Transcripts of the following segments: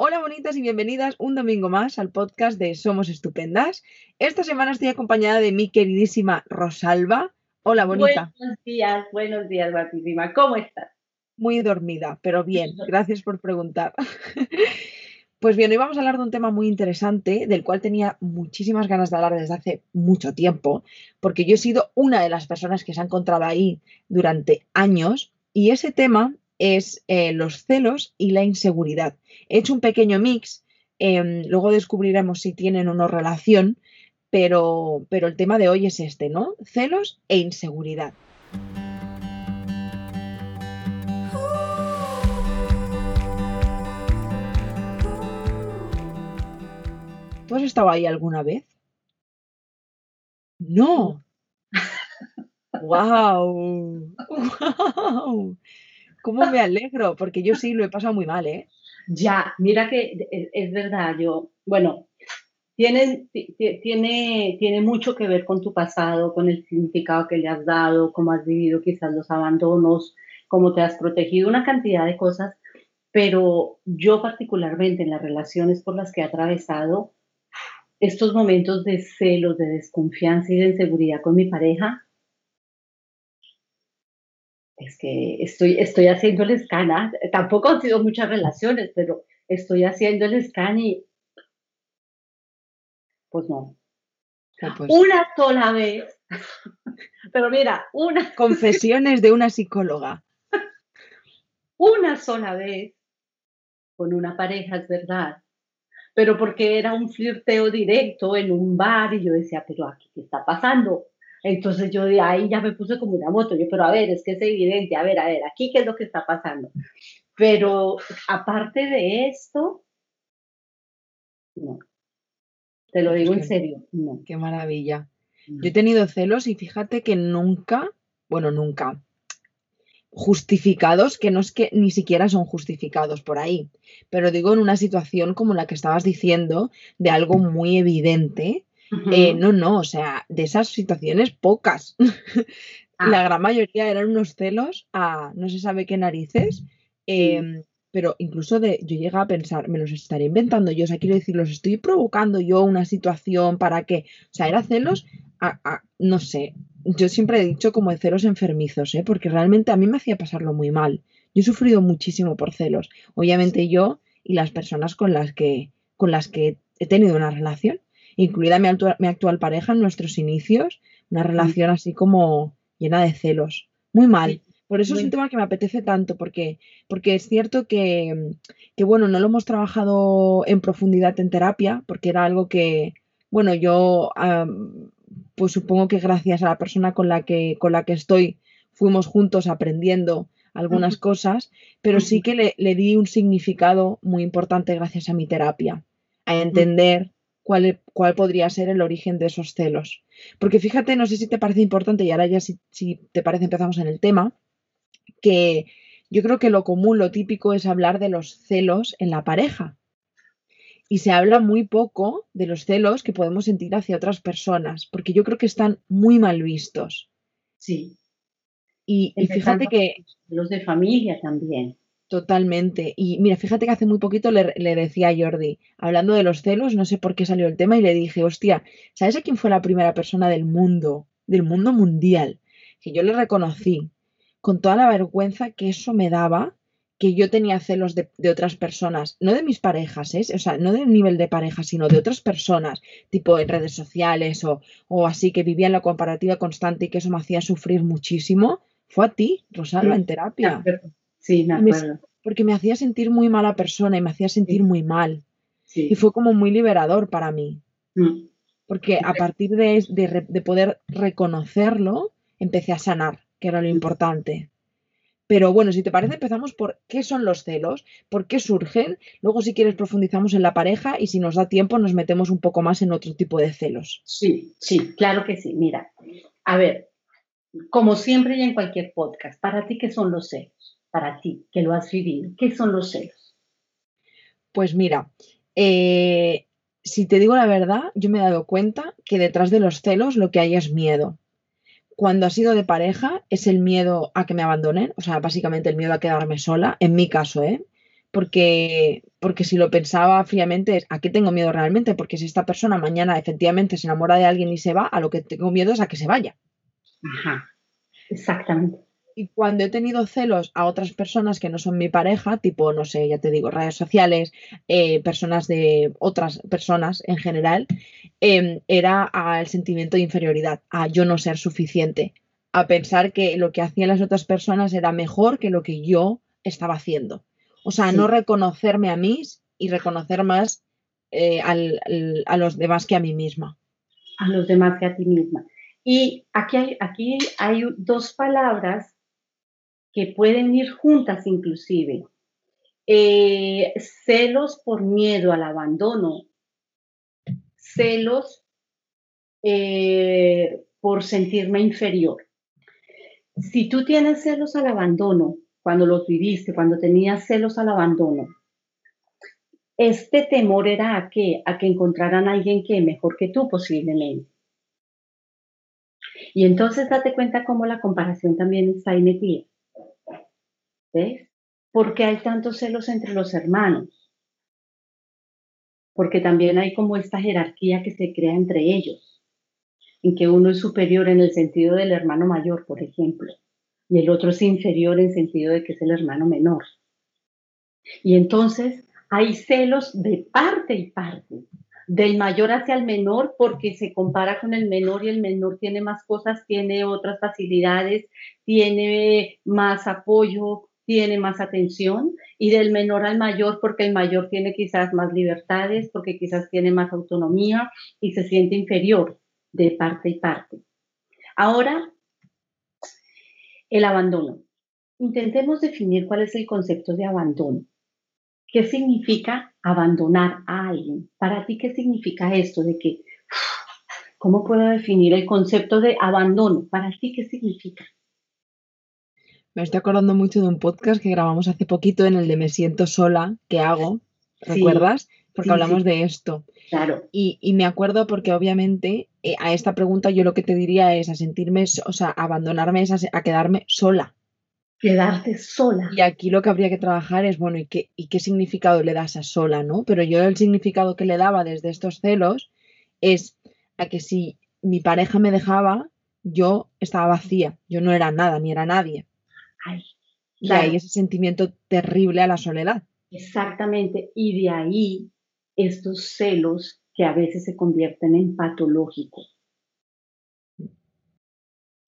Hola bonitas y bienvenidas un domingo más al podcast de Somos Estupendas. Esta semana estoy acompañada de mi queridísima Rosalba. Hola bonita. Buenos días, buenos días, guapísima. ¿Cómo estás? Muy dormida, pero bien. Gracias por preguntar. Pues bien, hoy vamos a hablar de un tema muy interesante del cual tenía muchísimas ganas de hablar desde hace mucho tiempo, porque yo he sido una de las personas que se ha encontrado ahí durante años y ese tema es eh, los celos y la inseguridad. He hecho un pequeño mix, em, luego descubriremos si tienen o no relación, pero, pero el tema de hoy es este, ¿no? Celos e inseguridad. ¿Tú has estado ahí alguna vez? No. ¡Wow! ¡Wow! ¿Cómo me alegro? Porque yo sí lo he pasado muy mal, ¿eh? Ya, mira que es, verdad, yo, bueno, tiene, tiene, tiene mucho que ver con tu pasado, con el significado que le has dado, cómo has vivido quizás los abandonos, cómo te has protegido, una cantidad de cosas, pero yo particularmente en las relaciones por las que he atravesado, estos momentos de celos, de desconfianza y de inseguridad con mi pareja, es que estoy, estoy haciendo el scan, ¿ah? tampoco han sido muchas relaciones, pero estoy haciendo el scan y pues no. Pues una sola vez, pero mira, una... Confesiones de una psicóloga. Una sola vez con una pareja, es verdad, pero porque era un flirteo directo en un bar y yo decía, pero aquí, ¿qué está pasando? Entonces yo de ahí ya me puse como una moto, yo, pero a ver, es que es evidente, a ver, a ver, aquí qué es lo que está pasando. Pero aparte de esto, no. Te lo digo en serio, no. Qué maravilla. Yo he tenido celos y fíjate que nunca, bueno, nunca, justificados, que no es que ni siquiera son justificados por ahí, pero digo en una situación como la que estabas diciendo, de algo muy evidente, eh, no, no, o sea, de esas situaciones pocas. La ah. gran mayoría eran unos celos a no se sabe qué narices. Em, pero incluso de, yo llegaba a pensar, me los estaré inventando yo, o sea, quiero decir, los estoy provocando yo una situación para que, o sea, era celos a, no sé, yo siempre he dicho como de celos enfermizos, ¿eh? porque realmente a mí me hacía pasarlo muy mal. Yo he sufrido muchísimo por celos, obviamente yo y las personas con las que, con las que he tenido una relación incluida mi, actual pareja en nuestros inicios, una relación así como llena de celos. Muy mal. Por eso es un tema que me apetece tanto, porque, porque es cierto que, bueno, no lo hemos trabajado en profundidad en terapia, porque era algo que, bueno, yo, pues supongo que gracias a la persona con la que, con la que estoy, fuimos juntos aprendiendo algunas cosas, pero sí que le, le, di un significado muy importante gracias a mi terapia, a entender cuál, podría ser el origen de esos celos. Porque fíjate, no sé si te parece importante, y ahora ya si, te parece empezamos en el tema, que yo creo que lo común, lo típico es hablar de los celos en la pareja. Y se habla muy poco de los celos que podemos sentir hacia otras personas, porque yo creo que están muy mal vistos. Sí. Y, y fíjate que... Los de familia también. Totalmente. Y mira, fíjate que hace muy poquito le, decía a Jordi, hablando de los celos, no sé por qué salió el tema, y le dije, hostia, ¿sabes a quién fue la primera persona del mundo, del mundo mundial? Que yo le reconocí con toda la vergüenza que eso me daba, que yo tenía celos de, otras personas, no de mis parejas, ¿eh? o sea, no del nivel de pareja, sino de otras personas, tipo en redes sociales o, o así, que vivía en la comparativa constante y que eso me hacía sufrir muchísimo. Fue a ti, Rosalba, en terapia. Sí, me acuerdo. porque me hacía sentir muy mala persona y me hacía sentir muy mal. Y fue como muy liberador para mí. Mm. Porque a partir de, de, poder reconocerlo, empecé a sanar, que era lo mm. importante. Pero bueno, si te parece, empezamos por qué son los celos, por qué surgen. Luego, si quieres, profundizamos en la pareja y si nos da tiempo, nos metemos un poco más en otro tipo de celos. Sí, sí, claro que sí. Mira, a ver, como siempre y en cualquier podcast, ¿para ti qué son los celos? Para ti, que lo has vivido? ¿Qué son los celos? Pues mira, eh, si te digo la verdad, yo me he dado cuenta que detrás de los celos lo que hay es miedo. Cuando ha sido de pareja es el miedo a que me abandonen, o sea, básicamente el miedo a quedarme sola, en mi caso, ¿eh? porque, porque si lo pensaba fríamente es a qué tengo miedo realmente, porque si esta persona mañana efectivamente se enamora de alguien y se va, a lo que tengo miedo es a que se vaya. Ajá, exactamente. Y cuando he tenido celos a otras personas que no son mi pareja, tipo, no sé, ya te digo, redes sociales, eh, personas de otras personas en general, em, era al sentimiento de inferioridad, a yo no ser suficiente, a pensar que lo que hacían las otras personas era mejor que lo que yo estaba haciendo. O sea, no reconocerme a mí y reconocer más eh, a los demás que a mí misma. A los demás que a ti misma. Y aquí hay, aquí hay dos palabras que pueden ir juntas inclusive. Eh, celos por miedo al abandono, celos eh, por sentirme inferior. Si tú tienes celos al abandono, cuando los viviste, cuando tenías celos al abandono, este temor era a qué? A que encontraran a alguien que mejor que tú posiblemente. Y entonces date cuenta cómo la comparación también está ahí metida. ¿Ves? ¿Por qué hay tantos celos entre los hermanos? Porque también hay como esta jerarquía que se crea entre ellos, en que uno es superior en el sentido del hermano mayor, por ejemplo, y el otro es inferior en sentido de que es el hermano menor. Y entonces hay celos de parte y parte, del mayor hacia el menor porque se compara con el menor y el menor tiene más cosas, tiene otras facilidades, tiene más apoyo, tiene más atención y del menor al mayor porque el mayor tiene quizás más libertades, porque quizás tiene más autonomía y se siente inferior de parte y parte. Ahora, el abandono. Intentemos definir cuál es el concepto de abandono. ¿Qué significa abandonar a alguien? Para ti, ¿qué significa esto de que, cómo puedo definir el concepto de abandono? Para ti, ¿qué significa? Me estoy acordando mucho de un podcast que grabamos hace poquito en el de Me siento sola, que hago, ¿recuerdas? Porque hablamos de esto. Claro. Y, me acuerdo porque obviamente eh, a esta pregunta yo lo que te diría es a sentirme, o sea, abandonarme es a, quedarme sola. Quedarte sola. Y aquí lo que habría que trabajar es, bueno, ¿y qué, ¿y qué significado le das a sola, no? Pero yo el significado que le daba desde estos celos es a que si mi pareja me dejaba, yo estaba vacía, yo no era nada, ni era nadie. Y hay ese sentimiento terrible a la soledad. Exactamente. Y de ahí estos celos que a veces se convierten en patológicos.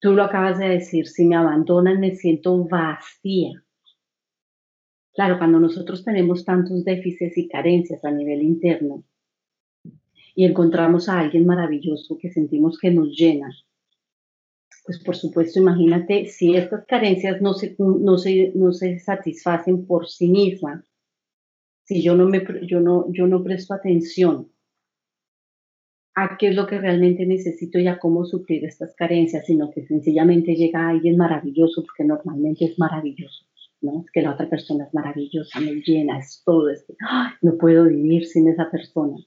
Tú lo acabas de decir, si me abandonan me siento vacía. Claro, cuando nosotros tenemos tantos déficits y carencias a nivel interno y encontramos a alguien maravilloso que sentimos que nos llena, pues por supuesto, imagínate si estas carencias no se, no se, no se satisfacen por sí mismas, si yo no, me, yo, no, yo no presto atención a qué es lo que realmente necesito y a cómo suplir estas carencias, sino que sencillamente llega alguien maravilloso, porque normalmente es maravilloso, ¿no? Es que la otra persona es maravillosa, me llena, es todo, es que no puedo vivir sin esa persona.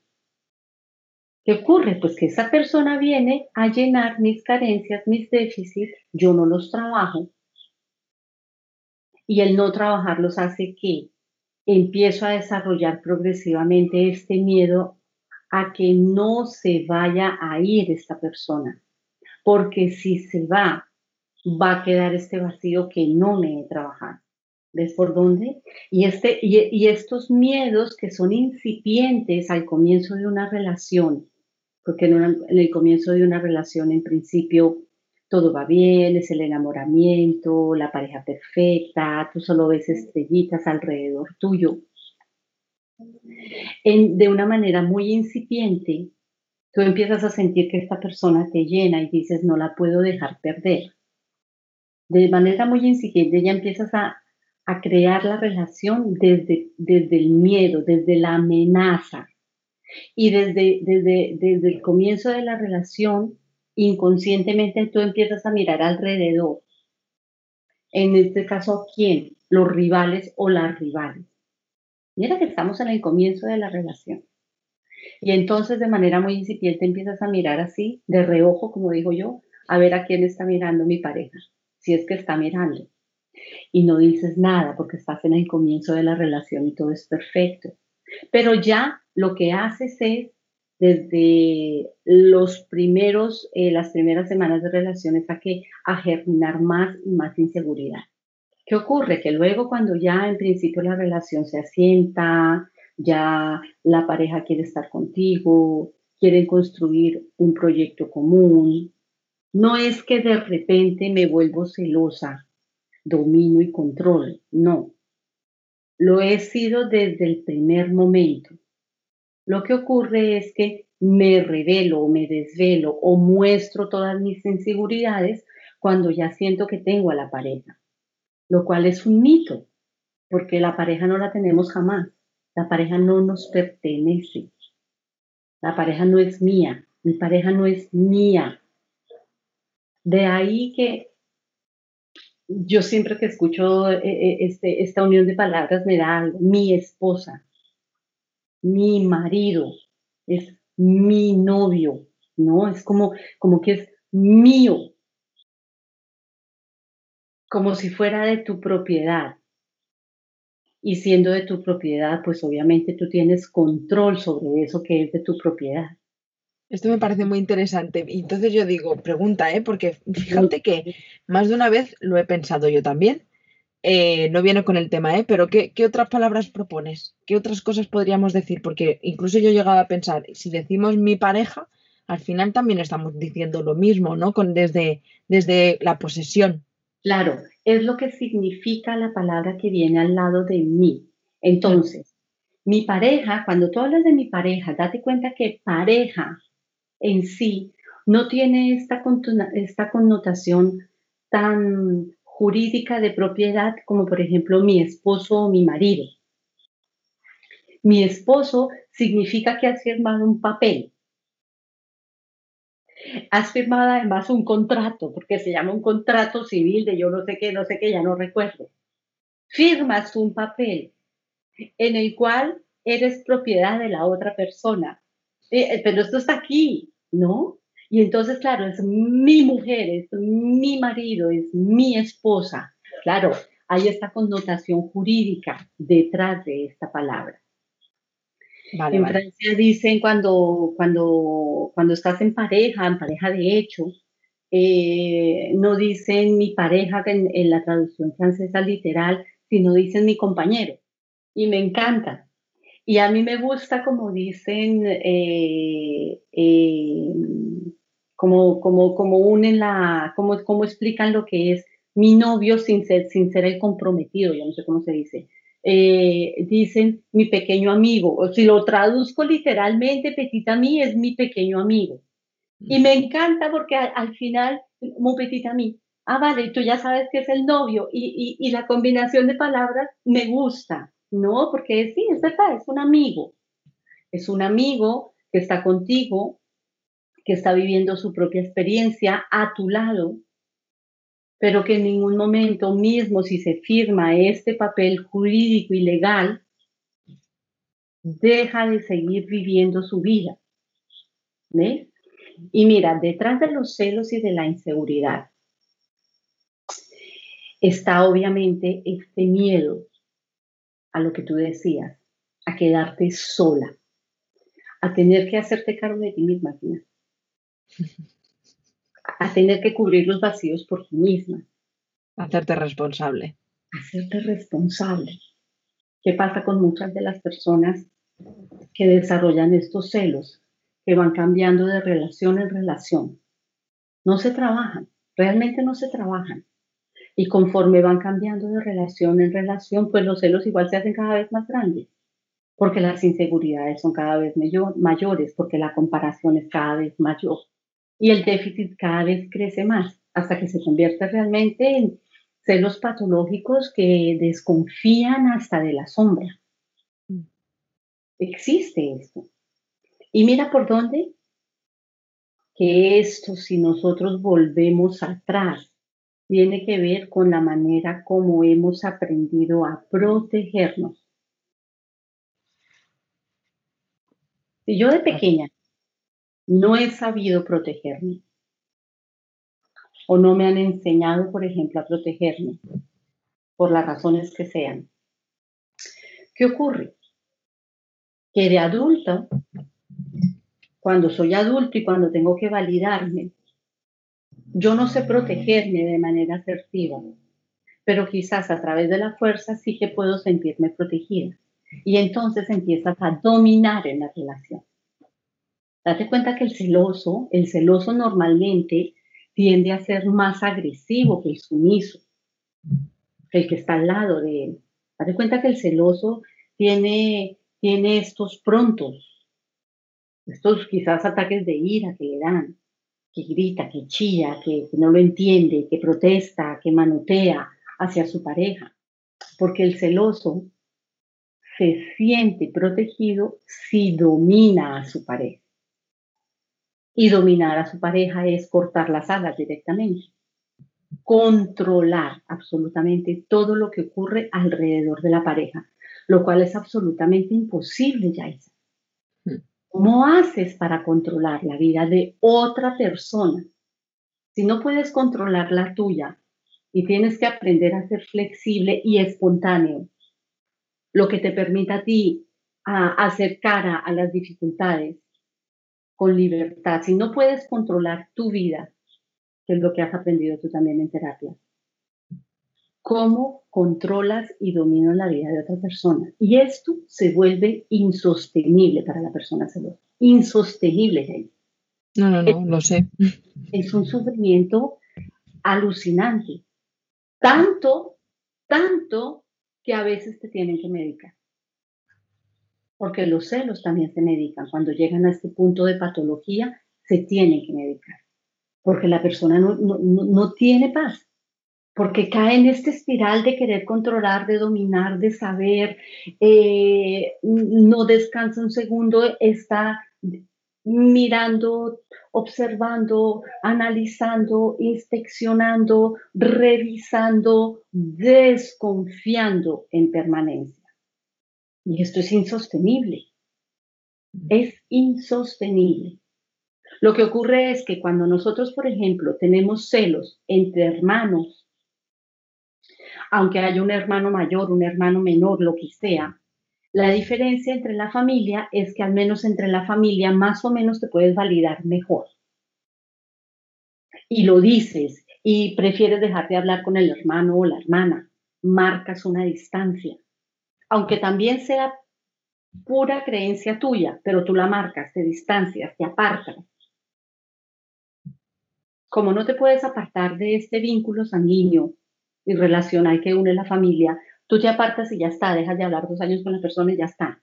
¿Qué ocurre? Pues que esa persona viene a llenar mis carencias, mis déficits, yo no los trabajo. Y el no trabajarlos hace que empiezo a desarrollar progresivamente este miedo a que no se vaya a ir esta persona. Porque si se va, va a quedar este vacío que no me he trabajado. ¿Ves por dónde? Y, este, y estos miedos que son incipientes al comienzo de una relación, porque en, el comienzo de una relación, en principio, todo va bien, es el enamoramiento, la pareja perfecta, tú solo ves estrellitas alrededor tuyo. de una manera muy incipiente, tú empiezas a sentir que esta persona te llena y dices, no la puedo dejar perder. De manera muy incipiente ya empiezas a, a crear la relación desde, desde el miedo, desde la amenaza, y desde, desde, desde el comienzo de la relación, inconscientemente tú empiezas a mirar alrededor. En este caso, ¿quién? Los rivales o las rivales. Mira que estamos en el comienzo de la relación. Y entonces de manera muy incipiente empiezas a mirar así, de reojo, como digo yo, a ver a quién está mirando mi pareja, si es que está mirando. y no dices nada porque estás en el comienzo de la relación y todo es perfecto. Pero ya lo que haces es desde los primeros, eh, las primeras semanas de relaciones a que a germinar más y más inseguridad. ¿Qué ocurre? Que luego cuando ya en principio la relación se asienta, ya la pareja quiere estar contigo, quieren construir un proyecto común, no es que de repente me vuelvo celosa, domino y control, no. Lo he sido desde el primer momento. Lo que ocurre es que me revelo o me desvelo o muestro todas mis inseguridades cuando ya siento que tengo a la pareja lo cual es un mito, porque la pareja no la tenemos jamás. La pareja no nos pertenece. La pareja no es mía. Mi pareja no es mía. De ahí que yo siempre que escucho eh, eh, este, esta unión de palabras me da algo. Mi esposa, mi marido, es mi novio, ¿no? Es como, como que es mío como si fuera de tu propiedad. Y siendo de tu propiedad, pues obviamente tú tienes control sobre eso que es de tu propiedad. Esto me parece muy interesante. Y entonces yo digo, pregunta, ¿eh? Porque fíjate que más de una vez lo he pensado yo también. Eh, no viene con el tema, ¿eh? Pero ¿qué, ¿qué, otras palabras propones? ¿Qué otras cosas podríamos decir? Porque incluso yo llegaba a pensar, si decimos mi pareja, al final también estamos diciendo lo mismo, ¿no? Con, desde, desde la posesión. Claro, es lo que significa la palabra que viene al lado de mí. Entonces, mi pareja, cuando tú hablas de mi pareja, date cuenta que pareja en sí no tiene esta, esta connotación tan jurídica de propiedad como por ejemplo mi esposo o mi marido. Mi esposo significa que has firmado un papel has firmado además un contrato, porque se llama un contrato civil de yo no sé qué, no sé qué, ya no recuerdo. Firmas un papel en el cual eres propiedad de la otra persona. Eh, eh, pero esto está aquí, ¿no? Y entonces, claro, es mi mujer, es mi marido, es mi esposa. Claro, hay esta connotación jurídica detrás de esta palabra en Francia dicen cuando, cuando, cuando estás en pareja, en pareja de hecho, eh, no dicen mi pareja en, la traducción francesa literal, sino dicen mi compañero. Y me encanta. Y a mí me gusta como dicen, eh, eh, como, como, como unen la, como, como explican lo que es mi novio sin ser, sin ser el comprometido, yo no sé cómo se dice, eh, dicen mi pequeño amigo, o si lo traduzco literalmente, petit ami es mi pequeño amigo. Y me encanta porque al, final, muy petit ami, ah, vale, tú ya sabes que es el novio y, y, la combinación de palabras me gusta, ¿no? Porque sí, es verdad, es un amigo. Es un amigo que está contigo, que está viviendo su propia experiencia a tu lado, pero que en ningún momento mismo si se firma este papel jurídico y legal, deja de seguir viviendo su vida. ¿Ves? Y mira, detrás de los celos y de la inseguridad está obviamente este miedo a lo que tú decías, a quedarte sola, a tener que hacerte cargo de ti misma a tener que cubrir los vacíos por ti misma. Hacerte responsable. Hacerte responsable. ¿Qué pasa con muchas de las personas que desarrollan estos celos, que van cambiando de relación en relación? No se trabajan, realmente no se trabajan. Y conforme van cambiando de relación en relación, pues los celos igual se hacen cada vez más grandes, porque las inseguridades son cada vez mayor, mayores, porque la comparación es cada vez mayor y el déficit cada vez crece más hasta que se convierte realmente en celos patológicos que desconfían hasta de la sombra. Existe esto. Y mira por dónde, que esto, si nosotros volvemos atrás, tiene que ver con la manera como hemos aprendido a protegernos. Si yo de pequeña no he sabido protegerme o no me han enseñado, por ejemplo, a protegerme. por las razones que sean. ¿Qué ocurre? Que de adulto, cuando soy adulto y cuando tengo que validarme, yo no sé protegerme de manera asertiva, pero quizás a través de la fuerza sí que puedo sentirme protegida. Y entonces empiezas a dominar en la relación. Date cuenta que el celoso, el celoso normalmente tiende a ser más agresivo que el sumiso, el que está al lado de él. Date cuenta que el celoso tiene, tiene estos prontos, estos quizás ataques de ira que le dan, que grita, que chilla, que, que no lo entiende, que protesta, que manotea hacia su pareja. Porque el celoso se siente protegido si domina a su pareja. Y dominar a su pareja es cortar las alas directamente. Controlar absolutamente todo lo que ocurre alrededor de la pareja, lo cual es absolutamente imposible, Yaisa. ¿Cómo haces para controlar la vida de otra persona? Si no puedes controlar la tuya y tienes que aprender a ser flexible y espontáneo, lo que te permita a ti a hacer cara a las dificultades con libertad. Si no puedes controlar tu vida, que es lo que has aprendido tú también en terapia, ¿cómo controlas y dominas la vida de otra persona? Y esto se vuelve insostenible para la persona celosa. Insostenible, Jaime. No, no, no, lo sé. Es un sufrimiento alucinante. Tanto, tanto que a veces te tienen que medicar porque los celos también se medican. Cuando llegan a este punto de patología, se tienen que medicar, porque la persona no, tiene paz, porque cae en esta espiral de querer controlar, de dominar, de saber, eh, no descansa un segundo, está mirando, observando, analizando, inspeccionando, revisando, desconfiando en permanencia. Y esto es insostenible. Es insostenible. Lo que ocurre es que cuando nosotros, por ejemplo, tenemos celos entre hermanos, aunque haya un hermano mayor, un hermano menor, lo que sea, la diferencia entre la familia es que al menos entre la familia más o menos te puedes validar mejor. Y lo dices y prefieres dejar de hablar con el hermano o la hermana, marcas una distancia aunque también sea pura creencia tuya, pero tú la marcas, te distancias, te apartas. Como no te puedes apartar de este vínculo sanguíneo y relacional que une la familia, tú te apartas y ya está, dejas de hablar dos años con la persona y ya está.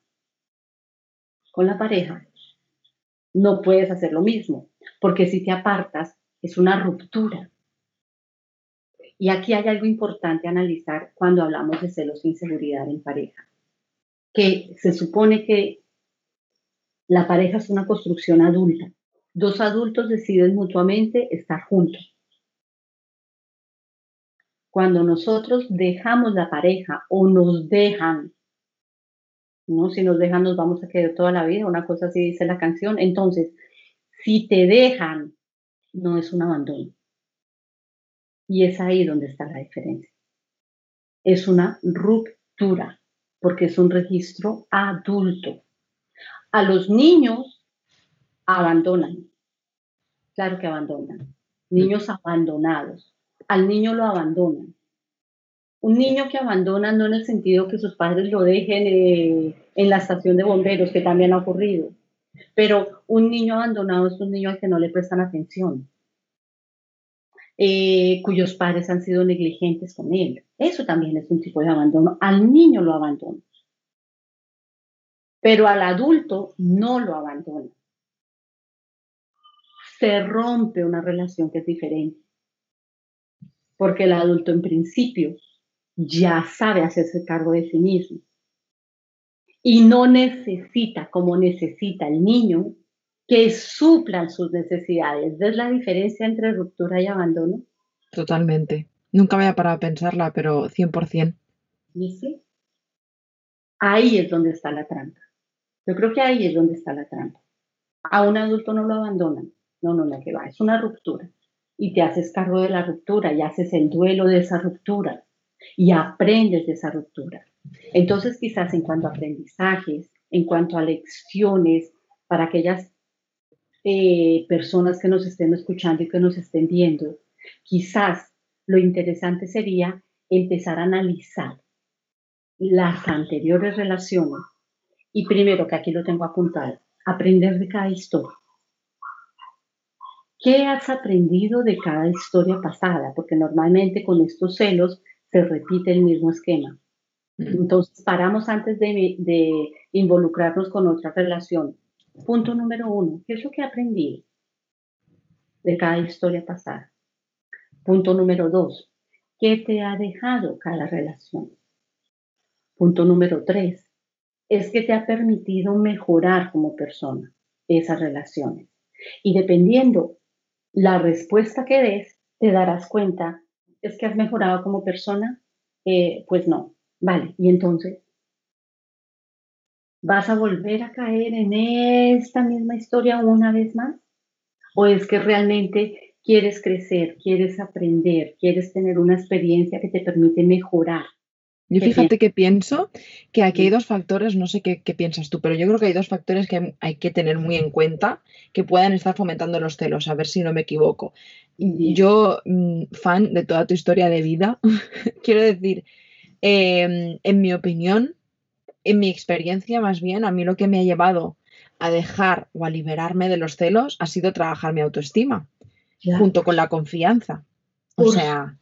Con la pareja no puedes hacer lo mismo, porque si te apartas es una ruptura. Y aquí hay algo importante analizar cuando hablamos de celos e inseguridad en pareja, que se supone que la pareja es una construcción adulta. Dos adultos deciden mutuamente estar juntos. Cuando nosotros dejamos la pareja o nos dejan, ¿no? Si nos dejan nos vamos a quedar toda la vida, una cosa así dice la canción. Entonces, si te dejan, no es un abandono y es ahí donde está la diferencia. Es una ruptura, porque es un registro adulto. A los niños abandonan. Claro que abandonan. Niños abandonados. Al niño lo abandonan. Un niño que abandona no en el sentido que sus padres lo dejen eh, en la estación de bomberos, que también ha ocurrido. Pero un niño abandonado es un niño al que no le prestan atención. Eh, cuyos padres han sido negligentes con él. Eso también es un tipo de abandono. Al niño lo abandona, pero al adulto no lo abandona. Se rompe una relación que es diferente, porque el adulto en principio ya sabe hacerse cargo de sí mismo y no necesita como necesita el niño que suplan sus necesidades. ¿Ves la diferencia entre ruptura y abandono? Totalmente. Nunca me había parado a pensarla, pero 100%. ¿Y sí? Ahí es donde está la trampa. Yo creo que ahí es donde está la trampa. A un adulto no lo abandonan. No, no, no, que va. Es una ruptura. Y te haces cargo de la ruptura y haces el duelo de esa ruptura. y aprendes de esa ruptura. Entonces, quizás en cuanto a aprendizajes, en cuanto a lecciones para aquellas eh, personas que nos estén escuchando y que nos estén viendo, quizás lo interesante sería empezar a analizar las anteriores relaciones y primero, que aquí lo tengo apuntado, aprender de cada historia. ¿Qué has aprendido de cada historia pasada? Porque normalmente con estos celos se repite el mismo esquema. Mm. Entonces, paramos antes de, de, involucrarnos con otra relación. Punto número uno, ¿qué es lo que aprendí de cada historia pasada? Punto número dos, ¿qué te ha dejado cada relación? Punto número tres, es que te ha permitido mejorar como persona esas relaciones. Y dependiendo la respuesta que des, te darás cuenta, es que has mejorado como persona, eh, pues no, vale, y entonces ¿Vas a volver a caer en esta misma historia una vez más? ¿O es que realmente quieres crecer, quieres aprender, quieres tener una experiencia que te permite mejorar? Yo fíjate que pienso que aquí hay dos factores, no sé qué, piensas tú, pero yo creo que hay dos factores que hay que tener muy en cuenta que puedan estar fomentando los celos, a ver si no me equivoco. Yo, mm, fan de toda tu historia de vida, quiero decir, em, en mi opinión, en mi experiencia más bien, a mí lo que me ha llevado a dejar o a liberarme de los celos ha sido trabajar mi autoestima, junto con la confianza. O sea,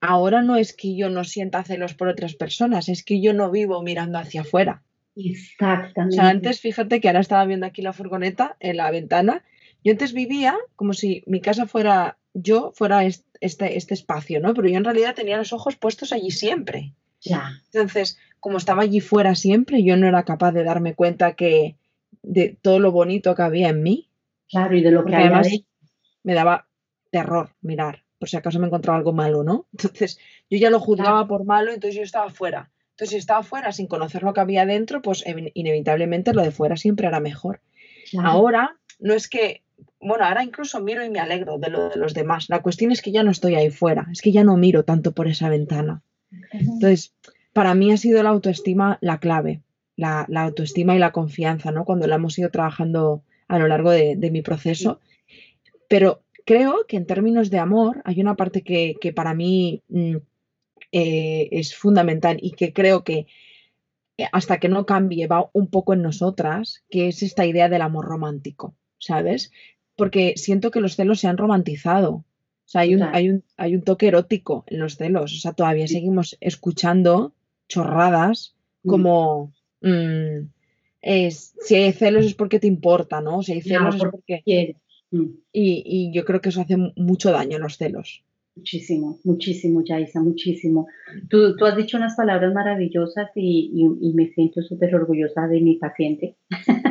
ahora no es que yo no sienta celos por otras personas, es que yo no vivo mirando hacia afuera. Exactamente. O sea, antes, fíjate que ahora estaba viendo aquí la furgoneta en la ventana. Yo antes vivía como si mi casa fuera yo, fuera este, este espacio, ¿no? Pero yo en realidad tenía los ojos puestos allí siempre. Ya. Entonces, como estaba allí fuera siempre, yo no era capaz de darme cuenta que de todo lo bonito que había en mí. Claro, y de lo que además me daba terror mirar, por si acaso me encontraba algo malo, ¿no? Entonces, yo ya lo juzgaba por malo, entonces yo estaba fuera. Entonces, si estaba fuera sin conocer lo que había dentro, pues inevitablemente lo de fuera siempre era mejor. Ahora, no es que, bueno, ahora incluso miro y me alegro de lo de los demás. La cuestión es que ya no estoy ahí fuera, es que ya no miro tanto por esa ventana. Entonces, para mí ha sido la autoestima la clave, la, autoestima y la confianza, ¿no? Cuando la hemos ido trabajando a lo largo de, mi proceso. Pero creo que en términos de amor hay una parte que, para mí mm, eh, es fundamental y que creo que eh, hasta que no cambie va un poco en nosotras, que es esta idea del amor romántico, ¿sabes? Porque siento que los celos se han romantizado. O sea, hay un, hay un, hay un toque erótico en los celos. O sea, todavía seguimos escuchando chorradas mm. como mm, es, si hay celos es porque te importa, ¿no? Si hay celos es porque quieres. Mm. Y, yo creo que eso hace mucho daño los celos. Muchísimo, muchísimo, Yaisa, muchísimo. Tú, tú, has dicho unas palabras maravillosas y, me siento súper orgullosa de mi paciente.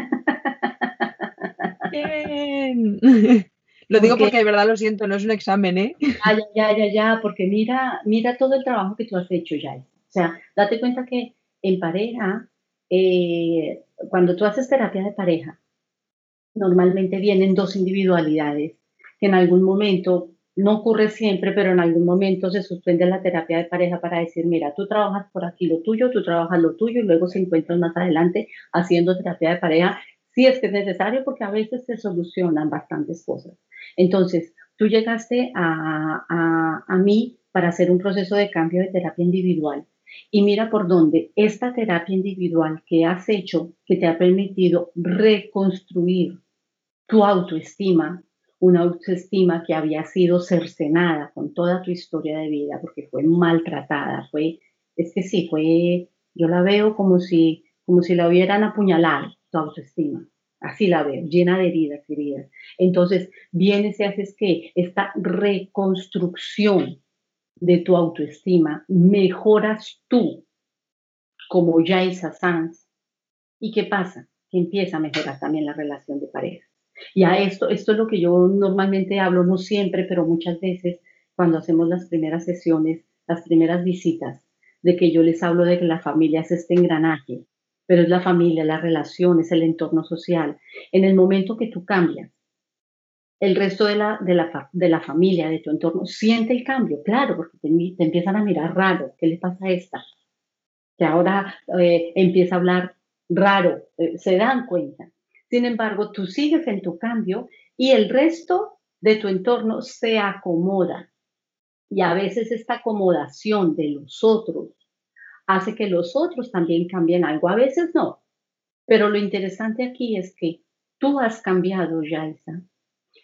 Lo digo porque de verdad lo siento, no es un examen, ¿eh? Ya, ya, ya, ya, porque mira, mira todo el trabajo que tú has hecho, Yaisa. O sea, date cuenta que en pareja, eh, cuando tú haces terapia de pareja, normalmente vienen dos individualidades que en algún momento, no ocurre siempre, pero en algún momento se suspende la terapia de pareja para decir, mira, tú trabajas por aquí lo tuyo, tú trabajas lo tuyo y luego se encuentran más adelante haciendo terapia de pareja, si es que es necesario, porque a veces se solucionan bastantes cosas. Entonces, tú llegaste a, a, a mí para hacer un proceso de cambio de terapia individual y mira por dónde esta terapia individual que has hecho, que te ha permitido reconstruir tu autoestima, una autoestima que había sido cercenada con toda tu historia de vida, porque fue maltratada, fue, es que sí, fue, yo la veo como si, como si la hubieran apuñalado, tu autoestima. Así la veo, llena de heridas, heridas. Entonces, vienes y haces que esta reconstrucción de tu autoestima, mejoras tú como Yaisa Sanz. ¿Y qué pasa? Que empieza a mejorar también la relación de pareja. Y a esto, esto es lo que yo normalmente hablo, no siempre, pero muchas veces cuando hacemos las primeras sesiones, las primeras visitas, de que yo les hablo de que la familia es este engranaje, pero es la familia, las relaciones, el entorno social. En el momento que tú cambias el resto de la, de la, de la familia, de tu entorno, siente el cambio, claro, porque te, empiezan a mirar raro, ¿qué le pasa a esta? Que ahora eh, empieza a hablar raro, eh, se dan cuenta. Sin embargo, tú sigues en tu cambio y el resto de tu entorno se acomoda. Y a veces esta acomodación de los otros hace que los otros también cambien algo, a veces no. Pero lo interesante aquí es que tú has cambiado, Yaisa.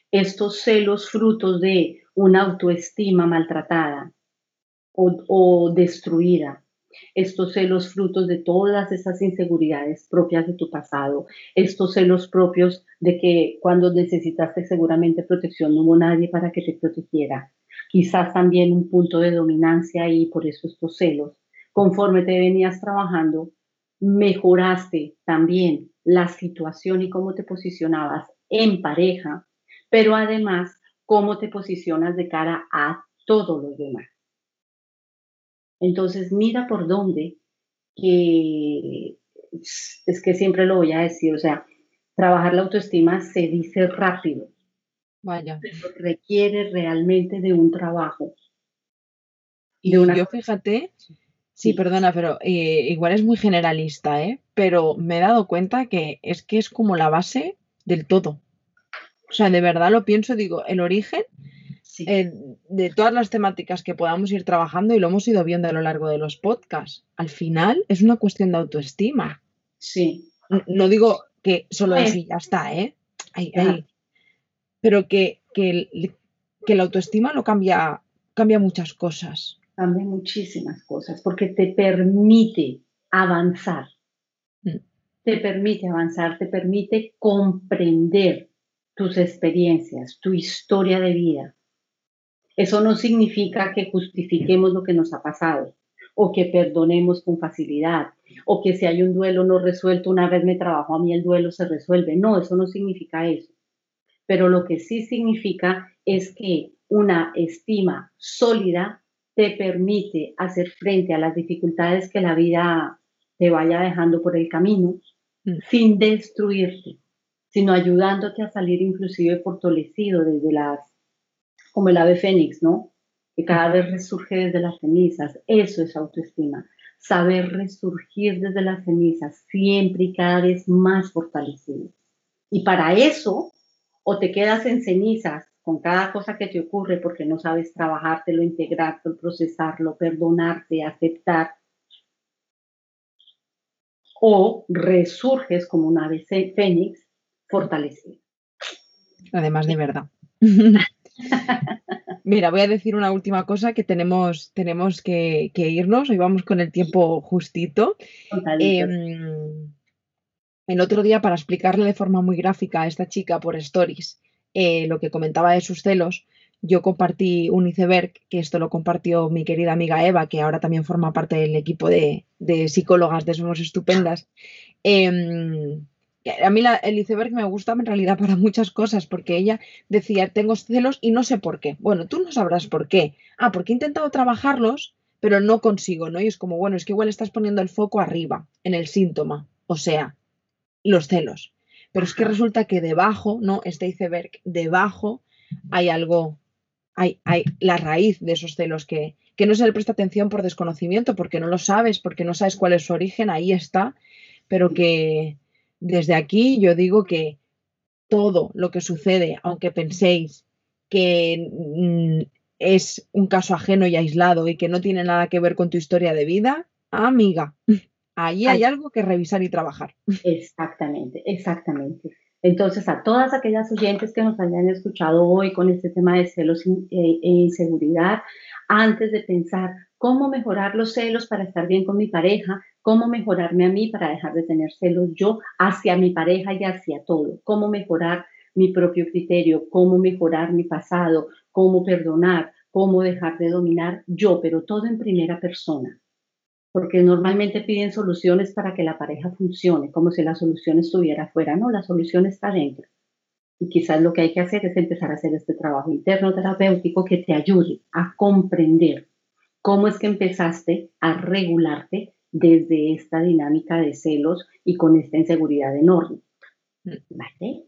Estos celos frutos de una autoestima maltratada o, o destruida, estos celos frutos de todas esas inseguridades propias de tu pasado, estos celos propios de que cuando necesitaste seguramente protección no hubo nadie para que te protegiera, quizás también un punto de dominancia y por eso estos celos. Conforme te venías trabajando, mejoraste también la situación y cómo te posicionabas en pareja, pero además cómo te posicionas de cara a todos los demás. Entonces, mira por dónde, que es que siempre lo voy a decir, o sea, trabajar la autoestima se dice rápido. Vaya. Pero requiere realmente de un trabajo. Y yo fíjate, sí, perdona, pero eh, igual es muy generalista, ¿eh? Pero me he dado cuenta que es que es como la base del todo. O sea, de verdad lo pienso, digo, el origen eh, de todas las temáticas que podamos ir trabajando y lo hemos ido viendo a lo largo de los podcasts. Al final es una cuestión de autoestima. Sí. No, digo que solo y ya está, ¿eh? Pero que, que, la autoestima lo cambia, cambia muchas cosas. Cambia muchísimas cosas porque te permite avanzar. Mm. Te permite avanzar, te permite comprender tus experiencias, tu historia de vida eso no significa que justifiquemos lo que nos ha pasado o que perdonemos con facilidad o que si hay un duelo no resuelto, una vez me trabajo a mí el duelo se resuelve. No, eso no significa eso. Pero lo que sí significa es que una estima sólida te permite hacer frente a las dificultades que la vida te vaya dejando por el camino mm. sin destruirte, sino ayudándote a salir inclusive fortalecido desde las como el ave fénix, ¿no? Que cada vez resurge desde las cenizas. Eso es autoestima. Saber resurgir desde las cenizas, siempre y cada vez más fortalecido. Y para eso, o te quedas en cenizas con cada cosa que te ocurre porque no sabes trabajártelo, integrarlo, procesarlo, perdonarte, aceptar, o resurges como un ave fénix fortalecido. Además de verdad. Mira, voy a decir una última cosa que tenemos, tenemos que, irnos. Hoy vamos con el tiempo justito. Em, el otro día, para explicarle de forma muy gráfica a esta chica por stories eh, lo que comentaba de sus celos, yo compartí un iceberg, que esto lo compartió mi querida amiga Eva, que ahora también forma parte del equipo de, psicólogas de Somos Estupendas. Em, a mí el iceberg me gusta en realidad para muchas cosas, porque ella decía, tengo celos y no sé por qué. Bueno, tú no sabrás por qué. Ah, porque he intentado trabajarlos, pero no consigo, ¿no? Y es como, bueno, es que igual estás poniendo el foco arriba, en el síntoma, o sea, los celos. Pero es que resulta que debajo, ¿no? Este iceberg, debajo hay algo, hay, hay la raíz de esos celos que, que no se le presta atención por desconocimiento, porque no lo sabes, porque no sabes cuál es su origen, ahí está, pero que, desde aquí yo digo que todo lo que sucede, aunque penséis que mm, es un caso ajeno y aislado y que no tiene nada que ver con tu historia de vida, amiga, ahí hay algo que revisar y trabajar. Exactamente, exactamente. Entonces, a todas aquellas oyentes que nos hayan escuchado hoy con este tema de celos e, e inseguridad, antes de pensar cómo mejorar los celos para estar bien con mi pareja, cómo mejorarme a mí para dejar de tener celos yo hacia mi pareja y hacia todo, cómo mejorar mi propio criterio, cómo mejorar mi pasado, cómo perdonar, cómo dejar de dominar yo, pero todo en primera persona. Porque normalmente piden soluciones para que la pareja funcione, como si la solución estuviera afuera. No, la solución está dentro. Y quizás lo que hay que hacer es empezar a hacer este trabajo interno terapéutico que te ayude a comprender cómo es que empezaste a regularte desde esta dinámica de celos y con esta inseguridad enorme. Mm. ¿Vale?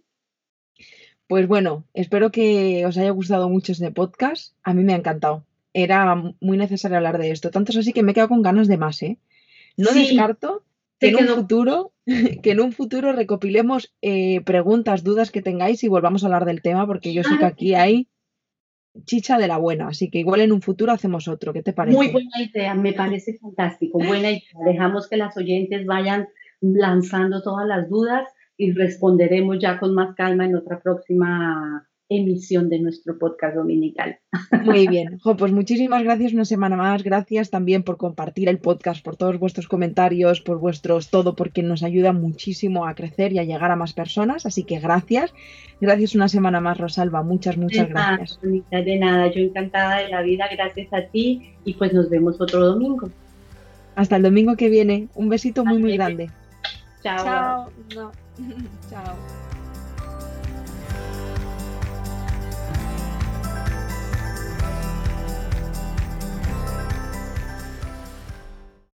Pues bueno, espero que os haya gustado mucho este podcast. A mí me ha encantado. Era muy necesario hablar de esto. Tanto es así que me he quedado con ganas de más, ¿eh? No descarto que en, un futuro, que en un futuro recopilemos eh, preguntas, dudas que tengáis y volvamos a hablar del tema, porque yo sé que aquí hay chicha de la buena, así que igual en un futuro hacemos otro. ¿Qué te parece? Muy buena idea, me parece fantástico. Buena idea. Dejamos que las oyentes vayan lanzando todas las dudas y responderemos ya con más calma en otra próxima emisión de nuestro podcast dominical. Muy bien, pues muchísimas gracias una semana más, gracias también por compartir el podcast, por todos vuestros comentarios, por vuestros todo, porque nos ayuda muchísimo a crecer y a llegar a más personas, así que gracias, gracias una semana más Rosalba, muchas, muchas gracias. de nada, yo encantada de la vida, gracias a ti y pues nos vemos otro domingo. Hasta el domingo que viene, un besito muy, muy grande. Chao. Chao. Chao.